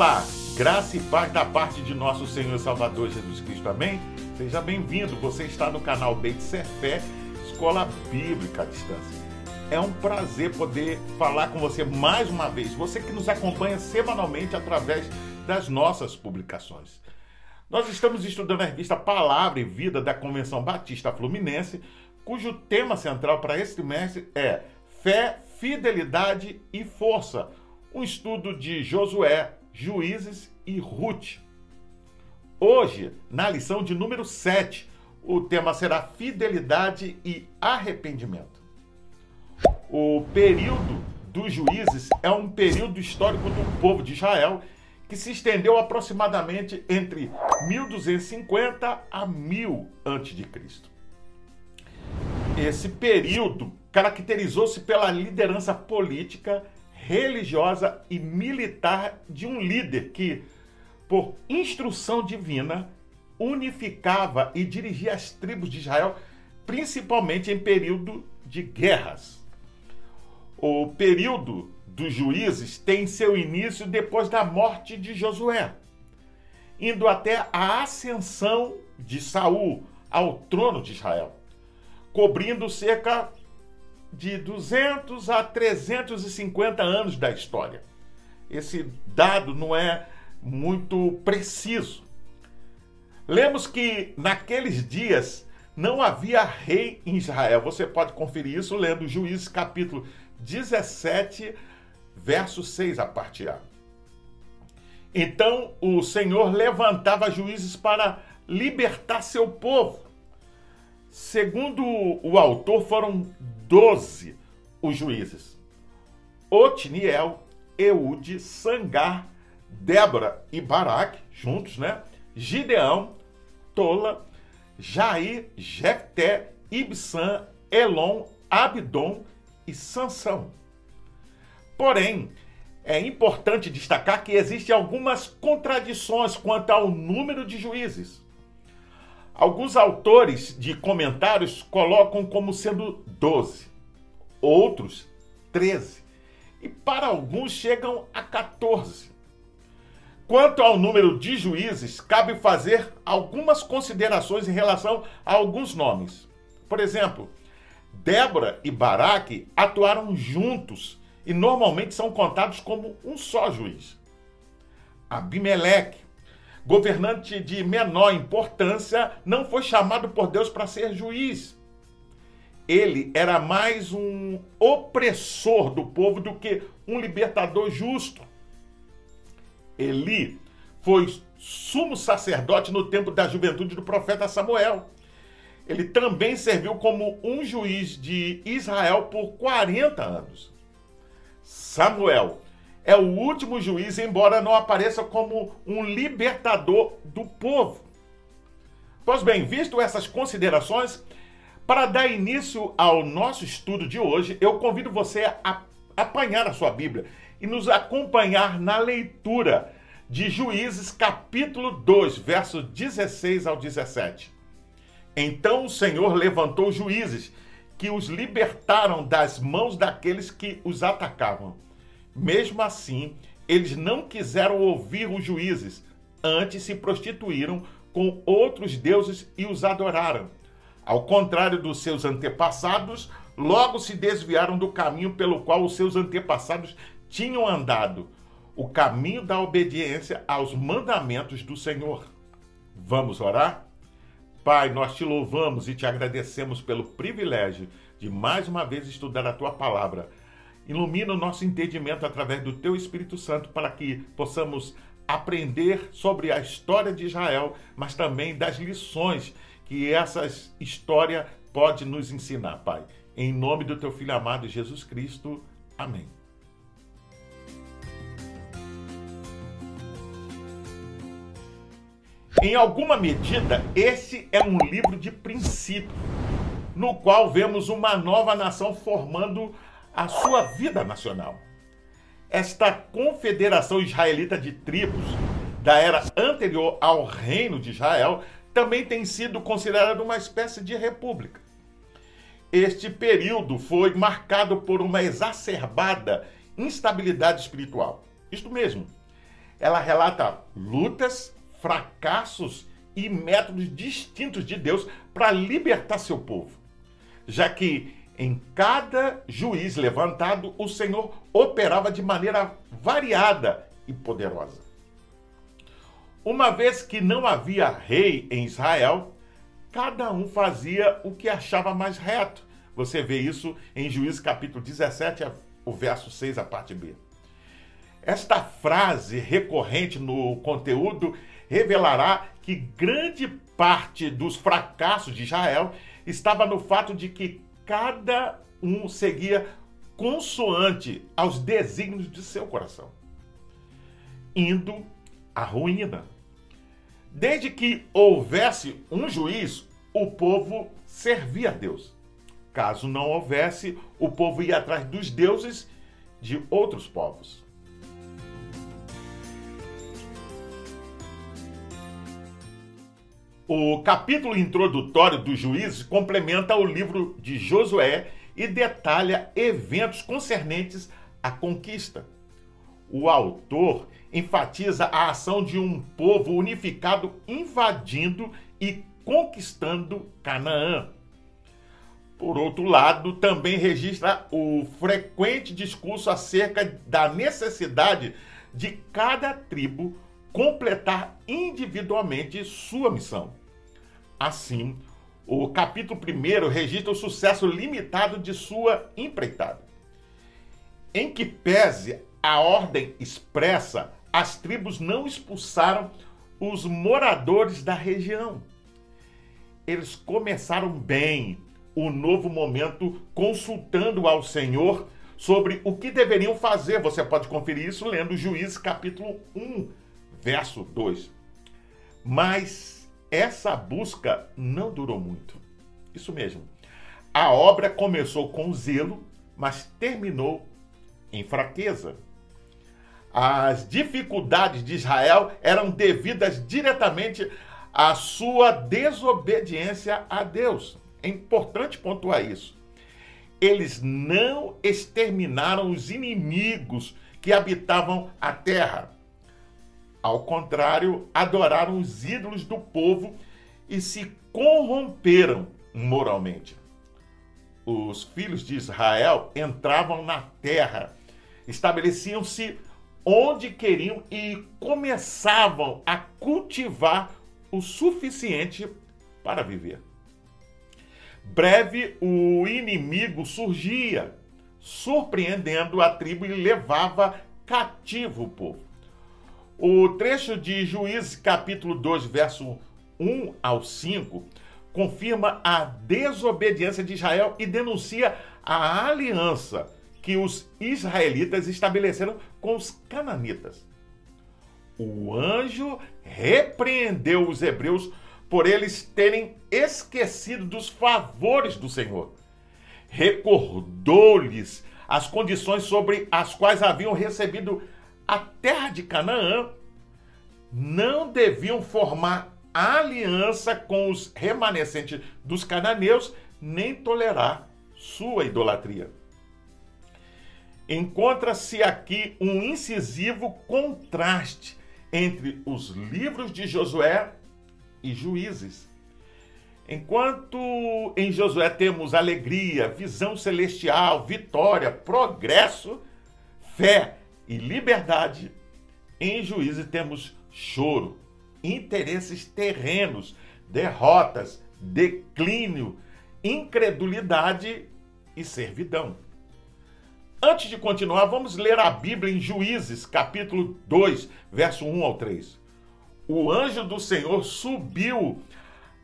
Olá, graça e paz da parte de nosso Senhor Salvador Jesus Cristo, amém? Seja bem-vindo, você está no canal Beit Ser Fé, Escola Bíblica à Distância. É um prazer poder falar com você mais uma vez, você que nos acompanha semanalmente através das nossas publicações. Nós estamos estudando a revista Palavra e Vida da Convenção Batista Fluminense, cujo tema central para esse trimestre é Fé, Fidelidade e Força, um estudo de Josué, Juízes e Ruth. Hoje, na lição de número 7, o tema será fidelidade e arrependimento. O período dos juízes é um período histórico do povo de Israel que se estendeu aproximadamente entre 1250 a 1000 a.C. Esse período caracterizou-se pela liderança política religiosa e militar de um líder que, por instrução divina, unificava e dirigia as tribos de Israel, principalmente em período de guerras. O período dos juízes tem seu início depois da morte de Josué, indo até a ascensão de Saul ao trono de Israel, cobrindo cerca de 200 a 350 anos da história. Esse dado não é muito preciso. Lemos que naqueles dias não havia rei em Israel. Você pode conferir isso lendo Juízes capítulo 17, verso 6 a parte A. Então o Senhor levantava juízes para libertar seu povo. Segundo o autor, foram doze os juízes. Otniel, Eude, Sangar, Débora e Baraque, juntos, né? Gideão, Tola, Jair, Jefté, Ibsan, Elon, Abdon e Sansão. Porém, é importante destacar que existem algumas contradições quanto ao número de juízes. Alguns autores de comentários colocam como sendo 12, outros 13, e para alguns chegam a 14. Quanto ao número de juízes, cabe fazer algumas considerações em relação a alguns nomes. Por exemplo, Débora e Baraque atuaram juntos e normalmente são contados como um só juiz. Abimeleque governante de menor importância, não foi chamado por Deus para ser juiz. Ele era mais um opressor do povo do que um libertador justo. Eli foi sumo sacerdote no tempo da juventude do profeta Samuel. Ele também serviu como um juiz de Israel por 40 anos. Samuel é o último juiz, embora não apareça como um libertador do povo. Pois bem, visto essas considerações, para dar início ao nosso estudo de hoje, eu convido você a apanhar a sua Bíblia e nos acompanhar na leitura de Juízes, capítulo 2, versos 16 ao 17. Então o Senhor levantou juízes que os libertaram das mãos daqueles que os atacavam mesmo assim, eles não quiseram ouvir os juízes, antes se prostituíram com outros deuses e os adoraram. Ao contrário dos seus antepassados, logo se desviaram do caminho pelo qual os seus antepassados tinham andado, o caminho da obediência aos mandamentos do Senhor. Vamos orar? Pai, nós te louvamos e te agradecemos pelo privilégio de mais uma vez estudar a tua palavra Ilumina o nosso entendimento através do Teu Espírito Santo para que possamos aprender sobre a história de Israel, mas também das lições que essa história pode nos ensinar, Pai. Em nome do Teu Filho amado Jesus Cristo. Amém. Em alguma medida, esse é um livro de princípio, no qual vemos uma nova nação formando a sua vida nacional. Esta confederação israelita de tribos da era anterior ao reino de Israel também tem sido considerada uma espécie de república. Este período foi marcado por uma exacerbada instabilidade espiritual. Isto mesmo, ela relata lutas, fracassos e métodos distintos de Deus para libertar seu povo. Já que em cada juiz levantado, o Senhor operava de maneira variada e poderosa. Uma vez que não havia rei em Israel, cada um fazia o que achava mais reto. Você vê isso em Juízes capítulo 17, o verso 6, a parte B. Esta frase recorrente no conteúdo revelará que grande parte dos fracassos de Israel estava no fato de que cada um seguia consoante aos desígnios de seu coração, indo à ruína. Desde que houvesse um juiz, o povo servia a Deus. Caso não houvesse, o povo ia atrás dos deuses de outros povos. O capítulo introdutório dos juízes complementa o livro de Josué e detalha eventos concernentes à conquista. O autor enfatiza a ação de um povo unificado invadindo e conquistando Canaã. Por outro lado, também registra o frequente discurso acerca da necessidade de cada tribo completar individualmente sua missão. Assim, o capítulo 1 registra o sucesso limitado de sua empreitada. Em que pese a ordem expressa, as tribos não expulsaram os moradores da região. Eles começaram bem o novo momento consultando ao Senhor sobre o que deveriam fazer. Você pode conferir isso lendo Juízes capítulo 1, verso 2. Mas essa busca não durou muito. Isso mesmo. A obra começou com zelo, mas terminou em fraqueza. As dificuldades de Israel eram devidas diretamente à sua desobediência a Deus. É importante pontuar isso. Eles não exterminaram os inimigos que habitavam a terra. Ao contrário, adoraram os ídolos do povo e se corromperam moralmente. Os filhos de Israel entravam na terra, estabeleciam-se onde queriam e começavam a cultivar o suficiente para viver. Breve, o inimigo surgia, surpreendendo a tribo e levava cativo o povo. O trecho de Juízes, capítulo 2, verso 1 ao 5, confirma a desobediência de Israel e denuncia a aliança que os israelitas estabeleceram com os cananitas. O anjo repreendeu os hebreus por eles terem esquecido dos favores do Senhor. Recordou-lhes as condições sobre as quais haviam recebido a terra de Canaã, não deviam formar aliança com os remanescentes dos cananeus, nem tolerar sua idolatria. Encontra-se aqui um incisivo contraste entre os livros de Josué e Juízes. Enquanto em Josué temos alegria, visão celestial, vitória, progresso, fé e liberdade, em juízo temos choro, interesses terrenos, derrotas, declínio, incredulidade e servidão. Antes de continuar, vamos ler a Bíblia em Juízes, capítulo 2, verso 1 ao 3. O anjo do Senhor subiu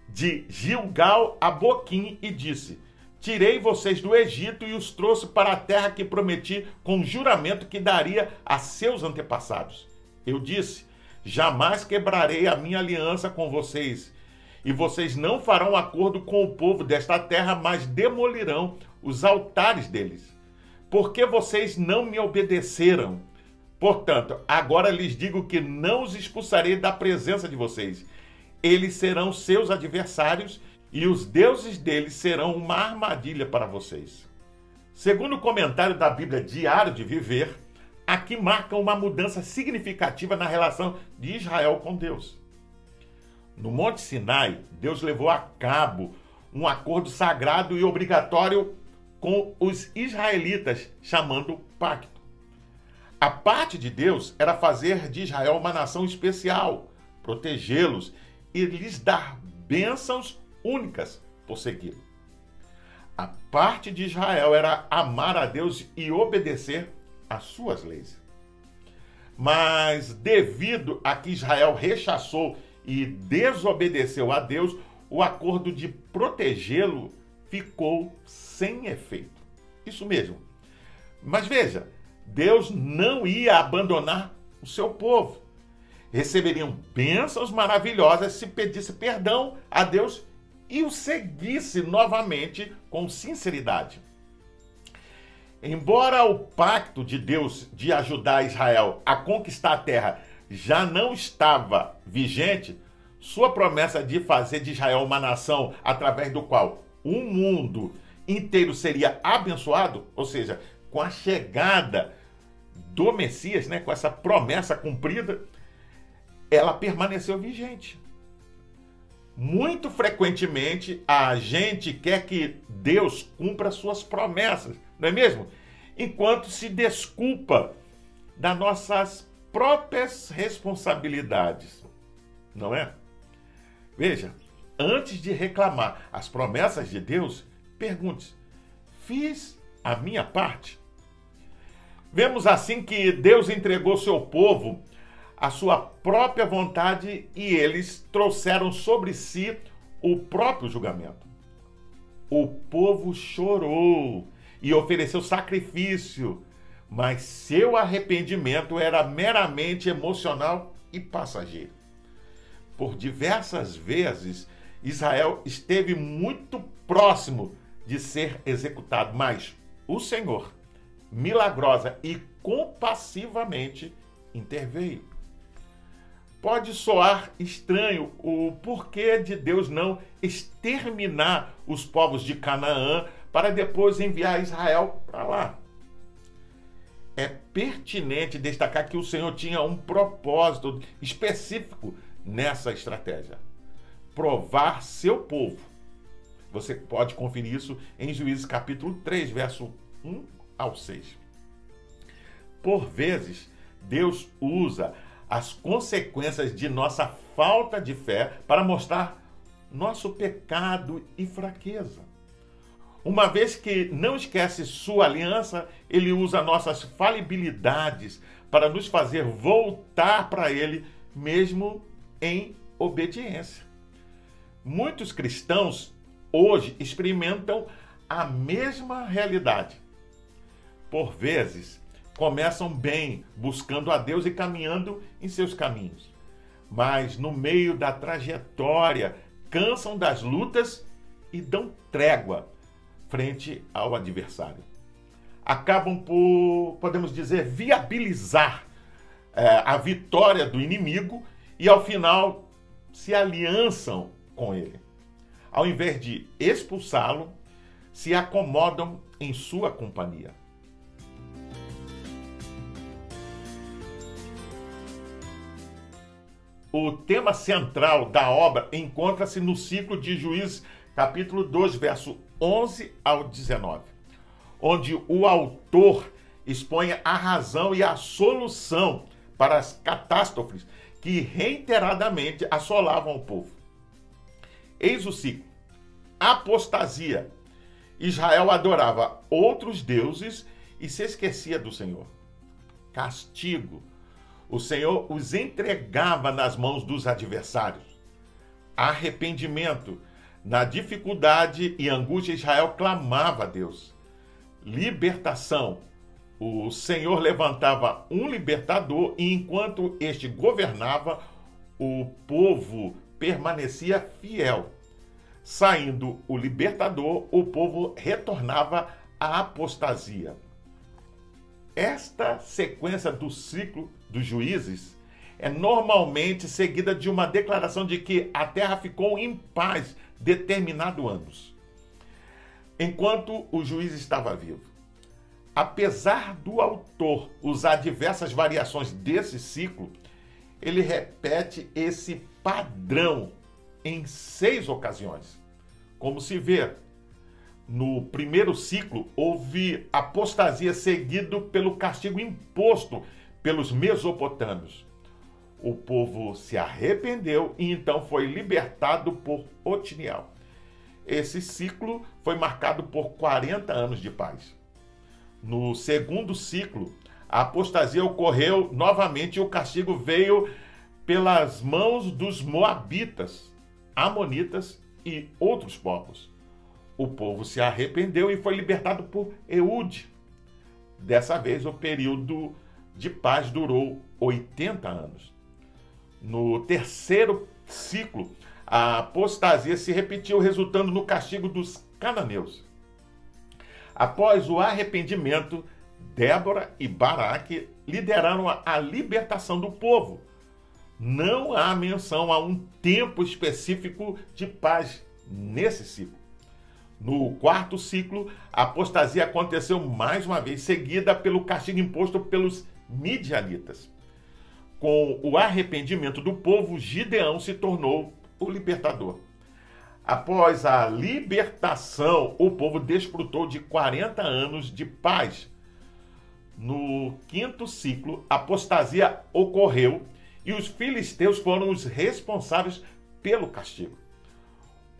de Gilgal a Boquim e disse: Tirei vocês do Egito e os trouxe para a terra que prometi com juramento que daria a seus antepassados. Eu disse: Jamais quebrarei a minha aliança com vocês, e vocês não farão acordo com o povo desta terra, mas demolirão os altares deles. Porque vocês não me obedeceram. Portanto, agora lhes digo que não os expulsarei da presença de vocês. Eles serão seus adversários e os deuses deles serão uma armadilha para vocês. Segundo o comentário da Bíblia Diário de Viver, aqui marcam uma mudança significativa na relação de Israel com Deus. No Monte Sinai, Deus levou a cabo um acordo sagrado e obrigatório com os israelitas, chamando pacto. A parte de Deus era fazer de Israel uma nação especial, protegê-los e lhes dar bênçãos únicas por segui-lo. A parte de Israel era amar a Deus e obedecer às suas leis. Mas devido a que Israel rechaçou e desobedeceu a Deus, o acordo de protegê-lo ficou sem efeito. Isso mesmo. Mas veja, Deus não ia abandonar o seu povo. Receberiam bênçãos maravilhosas se pedisse perdão a Deus e o seguisse novamente com sinceridade. Embora o pacto de Deus de ajudar Israel a conquistar a terra já não estava vigente, sua promessa de fazer de Israel uma nação através do qual o mundo inteiro seria abençoado, ou seja, com a chegada do Messias, né, com essa promessa cumprida, ela permaneceu vigente. Muito frequentemente a gente quer que Deus cumpra suas promessas, não é mesmo? Enquanto se desculpa das nossas próprias responsabilidades, não é? Veja, antes de reclamar as promessas de Deus, pergunte: fiz a minha parte? Vemos assim que Deus entregou seu povo a sua própria vontade e eles trouxeram sobre si o próprio julgamento. O povo chorou e ofereceu sacrifício, mas seu arrependimento era meramente emocional e passageiro. Por diversas vezes, Israel esteve muito próximo de ser executado, mas o Senhor, milagrosa e compassivamente, interveio. Pode soar estranho o porquê de Deus não exterminar os povos de Canaã para depois enviar Israel para lá. É pertinente destacar que o Senhor tinha um propósito específico nessa estratégia: provar seu povo. Você pode conferir isso em Juízes capítulo 3, verso 1 ao 6. Por vezes, Deus usa as consequências de nossa falta de fé para mostrar nosso pecado e fraqueza. Uma vez que não esquece sua aliança, ele usa nossas falibilidades para nos fazer voltar para ele, mesmo em obediência. Muitos cristãos hoje experimentam a mesma realidade. Por vezes, começam bem, buscando a Deus e caminhando em seus caminhos. Mas no meio da trajetória, cansam das lutas e dão trégua frente ao adversário. Acabam por, podemos dizer, viabilizar é, a vitória do inimigo e ao final se aliançam com ele. Ao invés de expulsá-lo, se acomodam em sua companhia. O tema central da obra encontra-se no ciclo de Juízes, capítulo 2, verso 11 ao 19, onde o autor expõe a razão e a solução para as catástrofes que reiteradamente assolavam o povo. Eis o ciclo: apostasia. Israel adorava outros deuses e se esquecia do Senhor. Castigo o Senhor os entregava nas mãos dos adversários. Arrependimento. Na dificuldade e angústia, Israel clamava a Deus. Libertação. O Senhor levantava um libertador e enquanto este governava, o povo permanecia fiel. Saindo o libertador, o povo retornava à apostasia. Esta sequência do ciclo dos juízes é normalmente seguida de uma declaração de que a terra ficou em paz determinado anos, enquanto o juiz estava vivo. Apesar do autor usar diversas variações desse ciclo, ele repete esse padrão em seis ocasiões. Como se vê, no primeiro ciclo houve apostasia seguido pelo castigo imposto pelos mesopotâmios. O povo se arrependeu e então foi libertado por Otiniel. Esse ciclo foi marcado por 40 anos de paz. No segundo ciclo, a apostasia ocorreu novamente e o castigo veio pelas mãos dos moabitas, amonitas e outros povos. O povo se arrependeu e foi libertado por Eude. Dessa vez, o período de paz durou 80 anos. No terceiro ciclo, a apostasia se repetiu, resultando no castigo dos cananeus. Após o arrependimento, Débora e Baraque lideraram a libertação do povo. Não há menção a um tempo específico de paz nesse ciclo. No quarto ciclo, a apostasia aconteceu mais uma vez, seguida pelo castigo imposto pelos midianitas. Com o arrependimento do povo, Gideão se tornou o libertador. Após a libertação, o povo desfrutou de 40 anos de paz. No quinto ciclo, a apostasia ocorreu e os filisteus foram os responsáveis pelo castigo.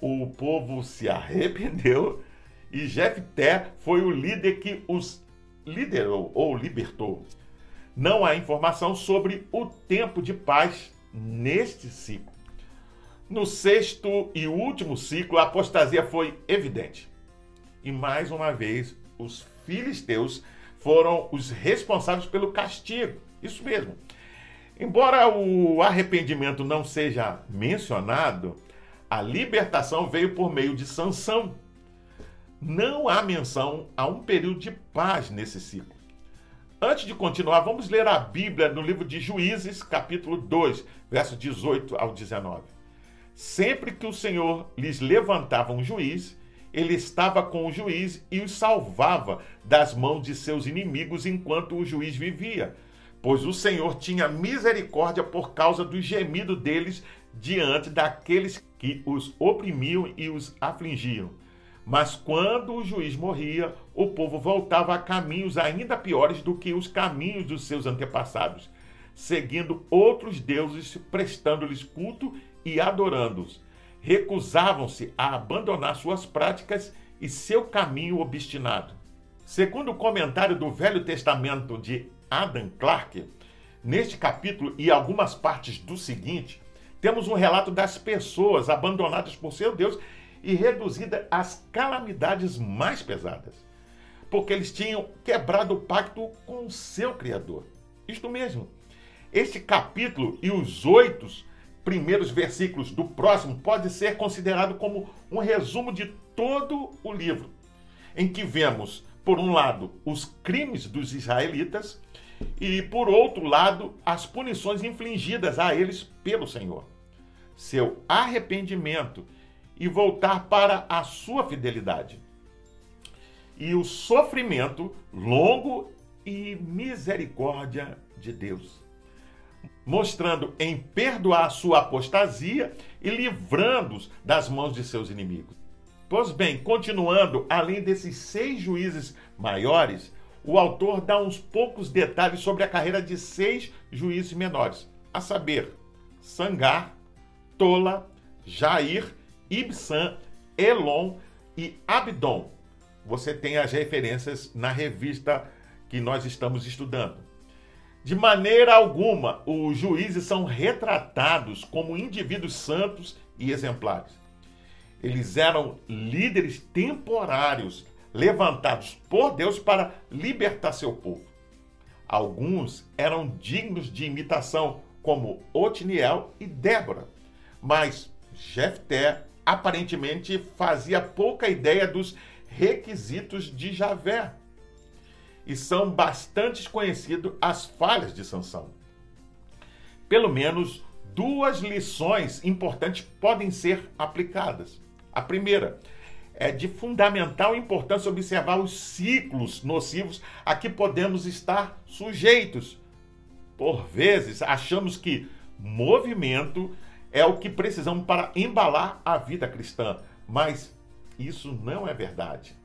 O povo se arrependeu e Jefté foi o líder que os liderou ou libertou. Não há informação sobre o tempo de paz neste ciclo. No sexto e último ciclo, a apostasia foi evidente. E mais uma vez, os filisteus foram os responsáveis pelo castigo. Isso mesmo. Embora o arrependimento não seja mencionado, a libertação veio por meio de sanção. Não há menção a um período de paz nesse ciclo. Antes de continuar, vamos ler a Bíblia no livro de Juízes, capítulo 2, verso 18 ao 19. Sempre que o Senhor lhes levantava um juiz, ele estava com o juiz e os salvava das mãos de seus inimigos enquanto o juiz vivia, pois o Senhor tinha misericórdia por causa do gemido deles diante daqueles que os oprimiam e os afligiam. Mas quando o juiz morria, o povo voltava a caminhos ainda piores do que os caminhos dos seus antepassados, seguindo outros deuses, prestando-lhes culto e adorando-os. Recusavam-se a abandonar suas práticas e seu caminho obstinado. Segundo o comentário do Velho Testamento de Adam Clarke, neste capítulo e algumas partes do seguinte, temos um relato das pessoas abandonadas por seu Deus e reduzidas às calamidades mais pesadas, porque eles tinham quebrado o pacto com o seu Criador. Isto mesmo. Este capítulo e os oito primeiros versículos do próximo pode ser considerado como um resumo de todo o livro, em que vemos, por um lado, os crimes dos israelitas e, por outro lado, as punições infligidas a eles pelo Senhor, seu arrependimento e voltar para a sua fidelidade, e o sofrimento longo e misericórdia de Deus mostrando em perdoar sua apostasia e livrando-os das mãos de seus inimigos. Pois bem, continuando, além desses seis juízes maiores, o autor dá uns poucos detalhes sobre a carreira de seis juízes menores, a saber, Sangar, Tola, Jair, Ibsan, Elon e Abdon. Você tem as referências na revista que nós estamos estudando. De maneira alguma, os juízes são retratados como indivíduos santos e exemplares. Eles eram líderes temporários levantados por Deus para libertar seu povo. Alguns eram dignos de imitação, como Otiniel e Débora, mas Jefté aparentemente fazia pouca ideia dos requisitos de Javé e são bastante conhecidas as falhas de Sansão. Pelo menos duas lições importantes podem ser aplicadas. A primeira é de fundamental importância observar os ciclos nocivos a que podemos estar sujeitos. Por vezes, achamos que movimento é o que precisamos para embalar a vida cristã, mas isso não é verdade.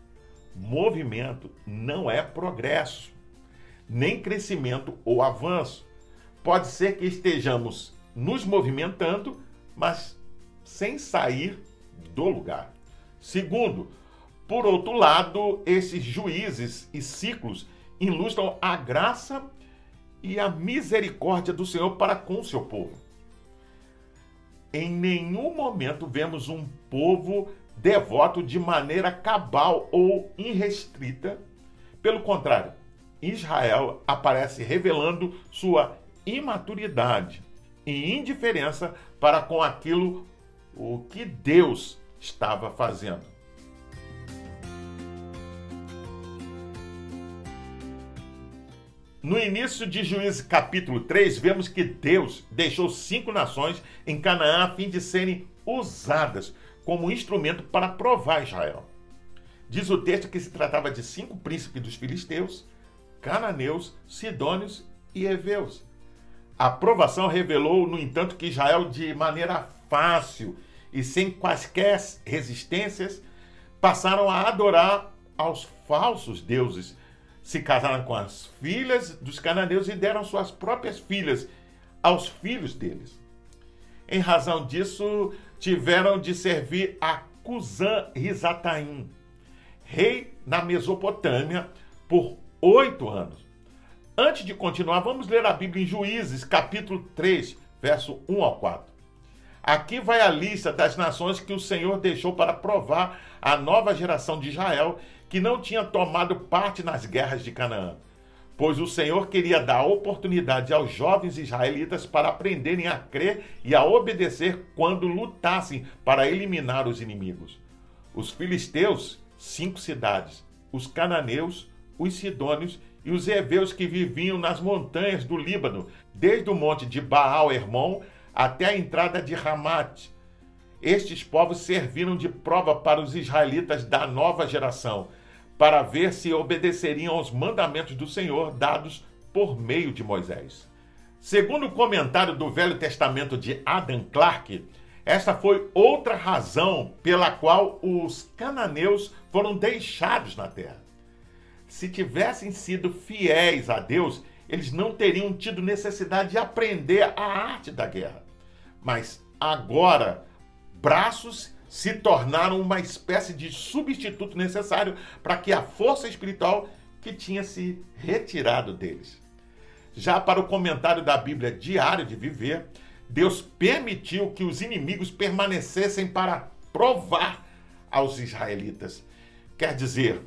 Movimento não é progresso, nem crescimento ou avanço. Pode ser que estejamos nos movimentando, mas sem sair do lugar. Segundo, por outro lado, esses juízes e ciclos ilustram a graça e a misericórdia do Senhor para com o seu povo. Em nenhum momento vemos um povo devoto de maneira cabal ou irrestrita. Pelo contrário, Israel aparece revelando sua imaturidade e indiferença para com aquilo o que Deus estava fazendo. No início de Juízes capítulo 3, vemos que Deus deixou cinco nações em Canaã a fim de serem usadas como instrumento para provar Israel. Diz o texto que se tratava de cinco príncipes dos filisteus, cananeus, sidônios e heveus. A aprovação revelou, no entanto, que Israel, de maneira fácil e sem quaisquer resistências, passaram a adorar aos falsos deuses. Se casaram com as filhas dos cananeus e deram suas próprias filhas aos filhos deles. Em razão disso, tiveram de servir a Cusã Rizataim, rei na Mesopotâmia, por oito anos. Antes de continuar, vamos ler a Bíblia em Juízes, capítulo 3, verso 1 ao 4. Aqui vai a lista das nações que o Senhor deixou para provar a nova geração de Israel que não tinha tomado parte nas guerras de Canaã. Pois o Senhor queria dar oportunidade aos jovens israelitas para aprenderem a crer e a obedecer quando lutassem para eliminar os inimigos. Os filisteus, cinco cidades, os cananeus, os sidônios e os heveus que viviam nas montanhas do Líbano, desde o monte de Baal-Hermon até a entrada de Ramat. Estes povos serviram de prova para os israelitas da nova geração, para ver se obedeceriam aos mandamentos do Senhor dados por meio de Moisés. Segundo o comentário do Velho Testamento de Adam Clarke, esta foi outra razão pela qual os cananeus foram deixados na terra. Se tivessem sido fiéis a Deus, eles não teriam tido necessidade de aprender a arte da guerra. Mas agora, braços se tornaram uma espécie de substituto necessário para que a força espiritual que tinha se retirado deles. Já para o comentário da Bíblia Diário de Viver, Deus permitiu que os inimigos permanecessem para provar aos israelitas. Quer dizer,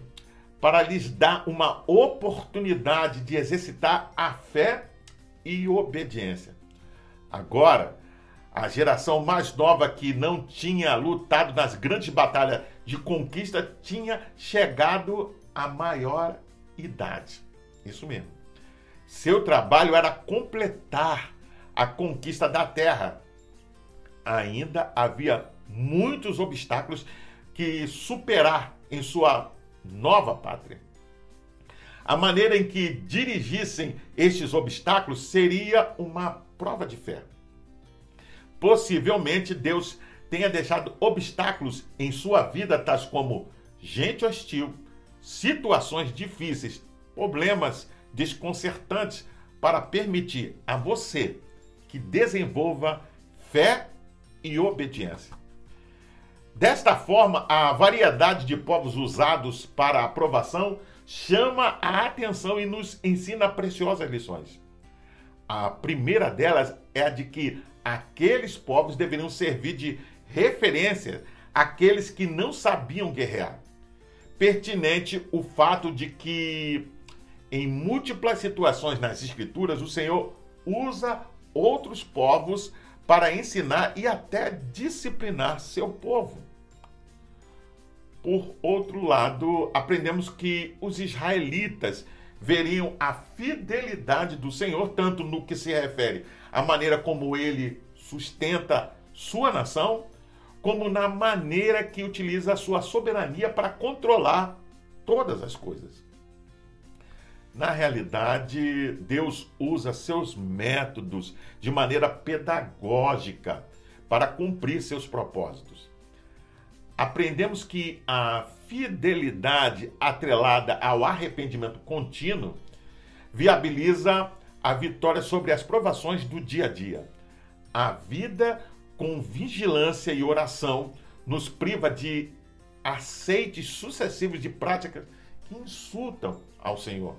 para lhes dar uma oportunidade de exercitar a fé e obediência. Agora, a geração mais nova que não tinha lutado nas grandes batalhas de conquista tinha chegado à maior idade. Isso mesmo. Seu trabalho era completar a conquista da terra. Ainda havia muitos obstáculos que superar em sua nova pátria. A maneira em que dirigissem estes obstáculos seria uma prova de fé. Possivelmente Deus tenha deixado obstáculos em sua vida, tais como gente hostil, situações difíceis, problemas desconcertantes, para permitir a você que desenvolva fé e obediência. Desta forma, a variedade de povos usados para a aprovação chama a atenção e nos ensina preciosas lições. A primeira delas é a de que aqueles povos deveriam servir de referência àqueles que não sabiam guerrear. Pertinente o fato de que, em múltiplas situações nas Escrituras, o Senhor usa outros povos para ensinar e até disciplinar seu povo. Por outro lado, aprendemos que os israelitas veriam a fidelidade do Senhor, tanto no que se refere à maneira como ele sustenta sua nação, como na maneira que utiliza a sua soberania para controlar todas as coisas. Na realidade, Deus usa seus métodos de maneira pedagógica para cumprir seus propósitos. Aprendemos que a fidelidade atrelada ao arrependimento contínuo viabiliza a vitória sobre as provações do dia a dia. A vida com vigilância e oração nos priva de aceites sucessivos de práticas que insultam ao Senhor,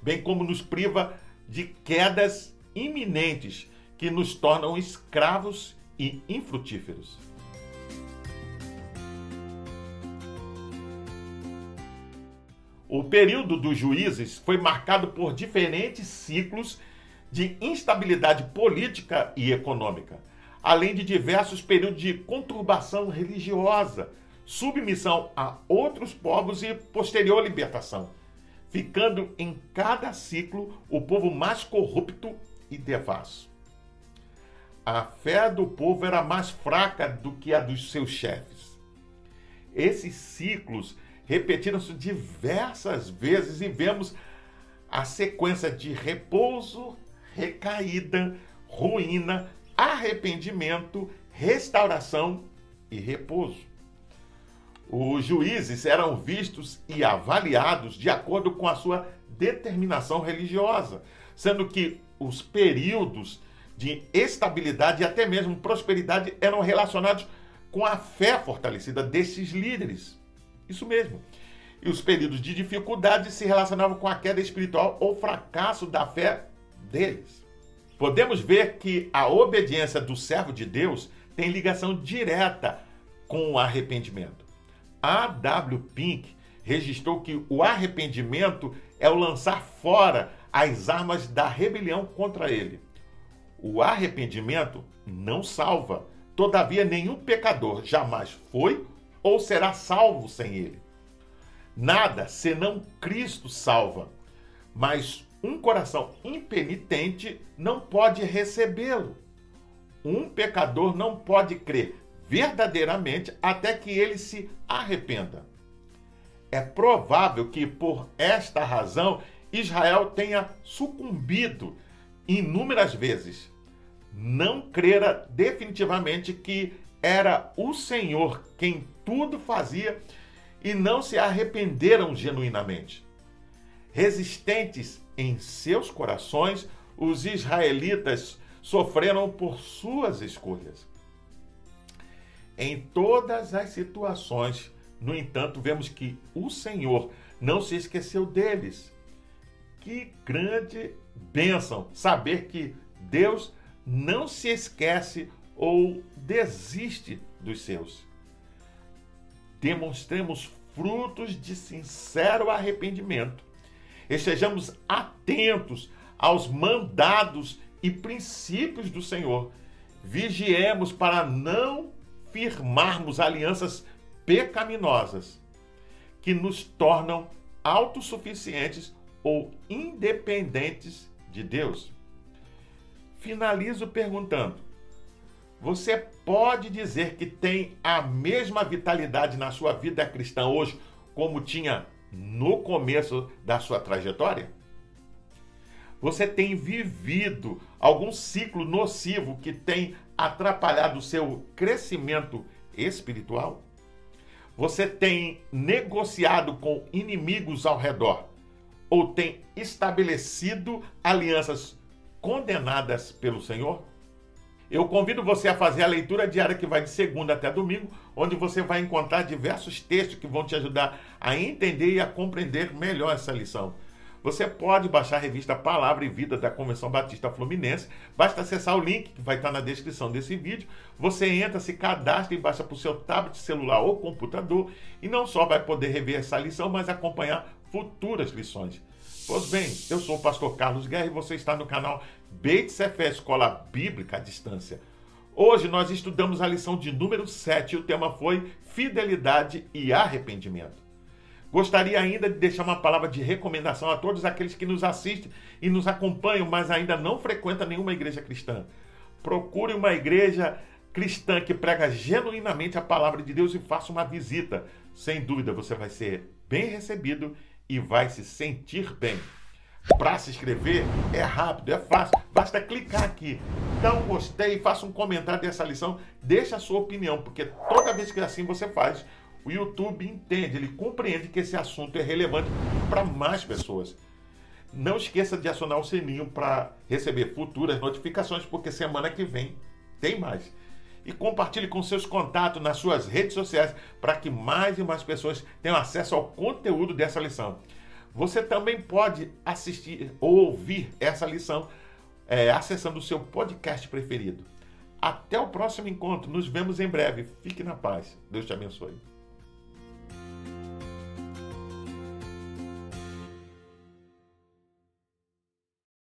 bem como nos priva de quedas iminentes que nos tornam escravos e infrutíferos. O período dos juízes foi marcado por diferentes ciclos de instabilidade política e econômica, além de diversos períodos de conturbação religiosa, submissão a outros povos e posterior libertação, ficando em cada ciclo o povo mais corrupto e devasso. A fé do povo era mais fraca do que a dos seus chefes. Esses ciclos repetiram-se diversas vezes e vemos a sequência de repouso, recaída, ruína, arrependimento, restauração e repouso. Os juízes eram vistos e avaliados de acordo com a sua determinação religiosa, sendo que os períodos de estabilidade e até mesmo prosperidade eram relacionados com a fé fortalecida desses líderes. Isso mesmo. E os períodos de dificuldade se relacionavam com a queda espiritual ou fracasso da fé deles. Podemos ver que a obediência do servo de Deus tem ligação direta com o arrependimento. A W. Pink registrou que o arrependimento é o lançar fora as armas da rebelião contra ele. O arrependimento não salva, todavia, nenhum pecador jamais foi ou será salvo sem ele. Nada senão Cristo salva, mas um coração impenitente não pode recebê-lo. Um pecador não pode crer verdadeiramente até que ele se arrependa. É provável que, por esta razão, Israel tenha sucumbido inúmeras vezes. Não crera definitivamente que era o Senhor quem tudo fazia e não se arrependeram genuinamente. Resistentes em seus corações, os israelitas sofreram por suas escolhas. Em todas as situações, no entanto, vemos que o Senhor não se esqueceu deles. Que grande bênção saber que Deus não se esquece ou desiste dos seus. Demonstremos frutos de sincero arrependimento. Estejamos atentos aos mandados e princípios do Senhor. Vigiemos para não firmarmos alianças pecaminosas que nos tornam autossuficientes ou independentes de Deus. Finalizo perguntando: você pode dizer que tem a mesma vitalidade na sua vida cristã hoje como tinha no começo da sua trajetória? Você tem vivido algum ciclo nocivo que tem atrapalhado o seu crescimento espiritual? Você tem negociado com inimigos ao redor? Ou tem estabelecido alianças condenadas pelo Senhor? Eu convido você a fazer a leitura diária que vai de segunda até domingo, onde você vai encontrar diversos textos que vão te ajudar a entender e a compreender melhor essa lição. Você pode baixar a revista Palavra e Vida da Convenção Batista Fluminense. Basta acessar o link que vai estar na descrição desse vídeo. Você entra, se cadastra e baixa para o seu tablet, celular ou computador. E não só vai poder rever essa lição, mas acompanhar futuras lições. Pois bem, eu sou o pastor Carlos Guerra e você está no canal Beit Sefer Escola Bíblica à Distância. Hoje nós estudamos a lição de número 7 e o tema foi Fidelidade e Arrependimento. Gostaria ainda de deixar uma palavra de recomendação a todos aqueles que nos assistem e nos acompanham, mas ainda não frequentam nenhuma igreja cristã. Procure uma igreja cristã que prega genuinamente a palavra de Deus e faça uma visita. Sem dúvida, você vai ser bem recebido e vai se sentir bem. Para se inscrever é rápido, é fácil, basta clicar aqui. Um gostei, faça um comentário dessa lição, deixa a sua opinião, porque toda vez que assim você faz, o YouTube entende, ele compreende que esse assunto é relevante para mais pessoas. Não esqueça de acionar o sininho para receber futuras notificações, porque semana que vem tem mais. E compartilhe com seus contatos nas suas redes sociais para que mais e mais pessoas tenham acesso ao conteúdo dessa lição. Você também pode assistir ou ouvir essa lição é, acessando o seu podcast preferido. Até o próximo encontro. Nos vemos em breve. Fique na paz. Deus te abençoe.